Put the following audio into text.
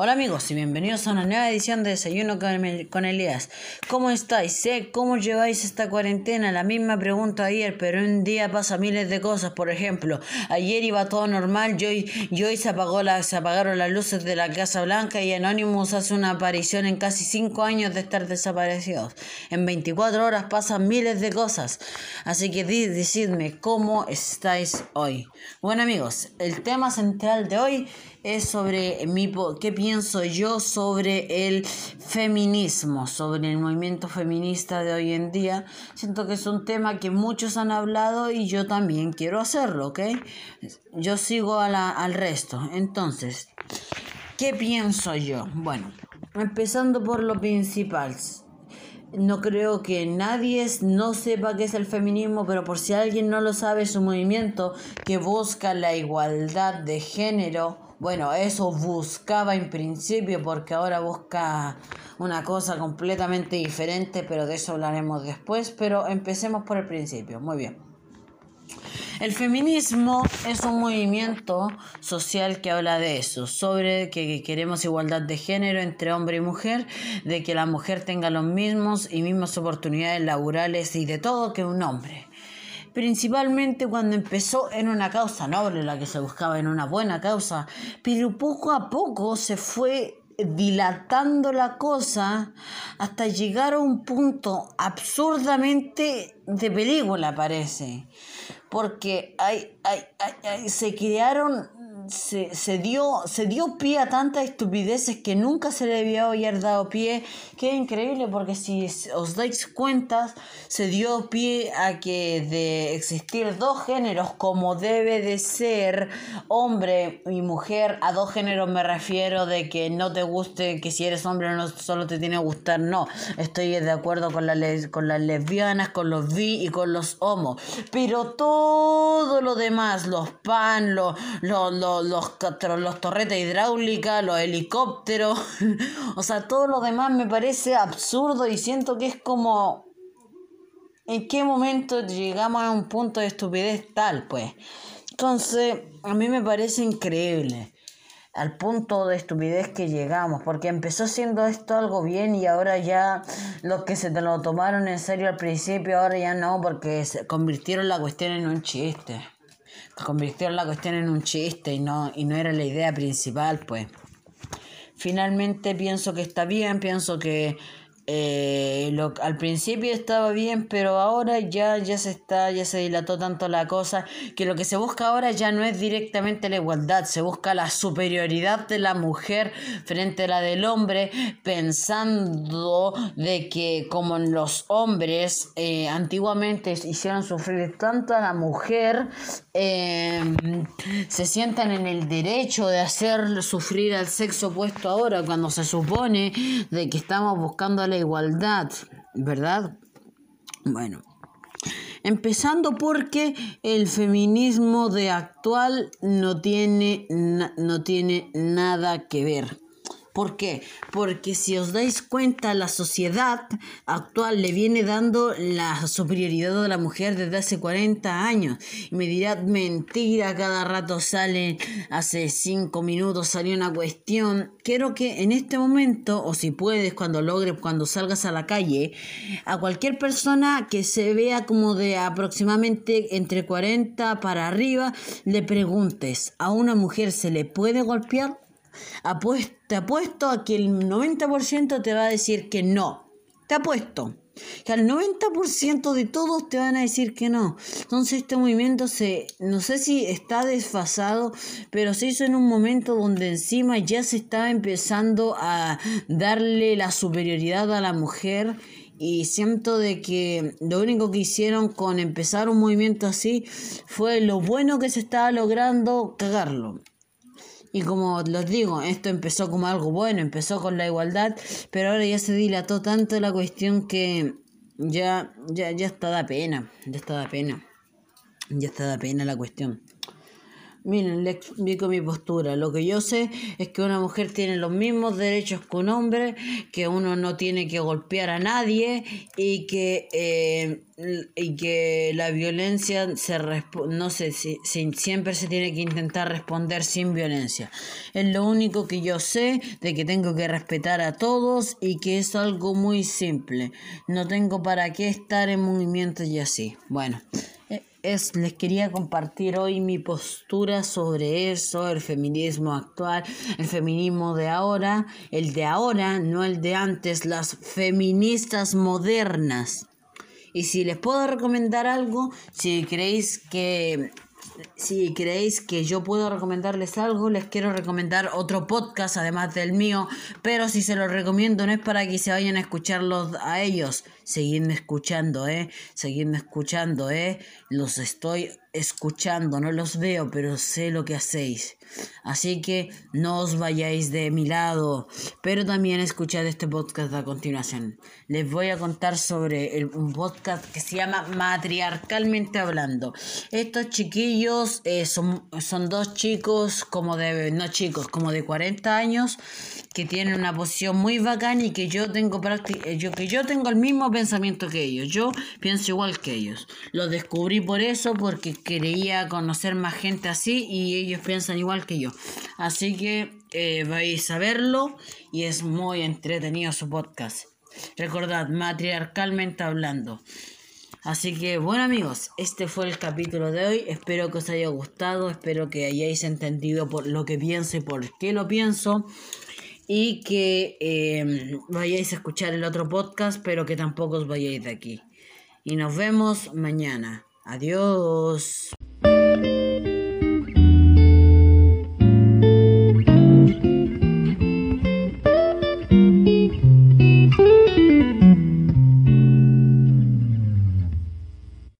Hola amigos y bienvenidos a una nueva edición de Desayuno con Elías. ¿Cómo estáis? Sé cómo lleváis esta cuarentena. La misma pregunta ayer, pero un día pasa miles de cosas. Por ejemplo, ayer iba todo normal y hoy, se, apagó la, se apagaron las luces de la Casa Blanca y Anonymous hace una aparición en casi 5 años de estar desaparecidos. En 24 horas pasan miles de cosas. Así que decidme cómo estáis hoy. Bueno amigos, el tema central de hoy es sobre mi, qué pienso yo sobre el feminismo, sobre el movimiento feminista de hoy en día. Siento que es un tema que muchos han hablado y yo también quiero hacerlo, ¿ok? Yo sigo a la, al resto. Entonces, ¿qué pienso yo? Bueno, empezando por lo principal no creo que nadie no sepa qué es el feminismo, pero por si alguien no lo sabe, es un movimiento que busca la igualdad de género bueno, eso buscaba en principio porque ahora busca una cosa completamente diferente, pero de eso hablaremos después. Pero empecemos por el principio. Muy bien. El feminismo es un movimiento social que habla de eso, sobre que queremos igualdad de género entre hombre y mujer, de que la mujer tenga los mismos y mismas oportunidades laborales y de todo que un hombre principalmente cuando empezó en una causa noble, la que se buscaba en una buena causa, pero poco a poco se fue dilatando la cosa hasta llegar a un punto absurdamente de película, parece. Porque hay, hay, se crearon se, se, dio, se dio pie a tantas estupideces que nunca se le debió haber dado pie. Qué increíble, porque si os dais cuenta, se dio pie a que de existir dos géneros como debe de ser hombre y mujer, a dos géneros me refiero de que no te guste, que si eres hombre no solo te tiene que gustar, no. Estoy de acuerdo con, la con las lesbianas, con los bi y con los homos. Pero todo lo demás, los pan, los, los, los los, los, torretas hidráulicas, los helicópteros, o sea, todo lo demás me parece absurdo y siento que es como... ¿En qué momento llegamos a un punto de estupidez tal, pues? Entonces, a mí me parece increíble al punto de estupidez que llegamos, porque empezó siendo esto algo bien y ahora ya los que se te lo tomaron en serio al principio, ahora ya no, porque se convirtieron la cuestión en un chiste convirtieron la cuestión en un chiste y no, y no era la idea principal, pues. Finalmente pienso que está bien, pienso que eh, lo, al principio estaba bien, pero ahora ya, ya se está, ya se dilató tanto la cosa, que lo que se busca ahora ya no es directamente la igualdad, se busca la superioridad de la mujer frente a la del hombre, pensando de que como los hombres eh, antiguamente hicieron sufrir tanto a la mujer, eh, se sientan en el derecho de hacer sufrir al sexo opuesto ahora, cuando se supone de que estamos buscando la igualdad, ¿verdad? Bueno, empezando porque el feminismo de actual no tiene, no tiene nada que ver ¿Por qué? Porque si os dais cuenta, la sociedad actual le viene dando la superioridad a la mujer desde hace 40 años. Me dirá mentira, cada rato sale, hace 5 minutos salió una cuestión. Quiero que en este momento, o si puedes, cuando logres, cuando salgas a la calle, a cualquier persona que se vea como de aproximadamente entre 40 para arriba, le preguntes, ¿a una mujer se le puede golpear? Te apuesto a que el 90% te va a decir que no. Te apuesto. Que al 90% de todos te van a decir que no. Entonces este movimiento se, no sé si está desfasado, pero se hizo en un momento donde encima ya se estaba empezando a darle la superioridad a la mujer y siento de que lo único que hicieron con empezar un movimiento así fue lo bueno que se estaba logrando cagarlo. Y como les digo, esto empezó como algo bueno, empezó con la igualdad, pero ahora ya se dilató tanto la cuestión que ya, ya, ya está da pena, ya está da pena, ya está da pena la cuestión. Miren, le explico mi postura. Lo que yo sé es que una mujer tiene los mismos derechos que un hombre, que uno no tiene que golpear a nadie y que, eh, y que la violencia se no sé si, siempre se tiene que intentar responder sin violencia. Es lo único que yo sé de que tengo que respetar a todos y que es algo muy simple. No tengo para qué estar en movimientos y así. Bueno es, les quería compartir hoy mi postura sobre eso, el feminismo actual, el feminismo de ahora, el de ahora, no el de antes, las feministas modernas. Y si les puedo recomendar algo, si creéis que si creéis que yo puedo recomendarles algo, les quiero recomendar otro podcast además del mío, pero si se los recomiendo no es para que se vayan a escucharlos a ellos, seguidme escuchando, eh, seguidme escuchando, eh, los estoy escuchando, no los veo, pero sé lo que hacéis. Así que no os vayáis de mi lado, pero también escuchad este podcast a continuación. Les voy a contar sobre un podcast que se llama Matriarcalmente Hablando. Estos chiquillos eh, son, son dos chicos como de, no chicos, como de 40 años que tienen una posición muy bacana y que yo tengo eh, yo que yo tengo el mismo pensamiento que ellos. Yo pienso igual que ellos. Lo descubrí por eso porque quería conocer más gente así y ellos piensan igual que yo. Así que eh, vais a verlo y es muy entretenido su podcast. Recordad, matriarcalmente hablando. Así que bueno amigos, este fue el capítulo de hoy. Espero que os haya gustado, espero que hayáis entendido por lo que pienso y por qué lo pienso. Y que eh, vayáis a escuchar el otro podcast, pero que tampoco os vayáis de aquí. Y nos vemos mañana. Adiós.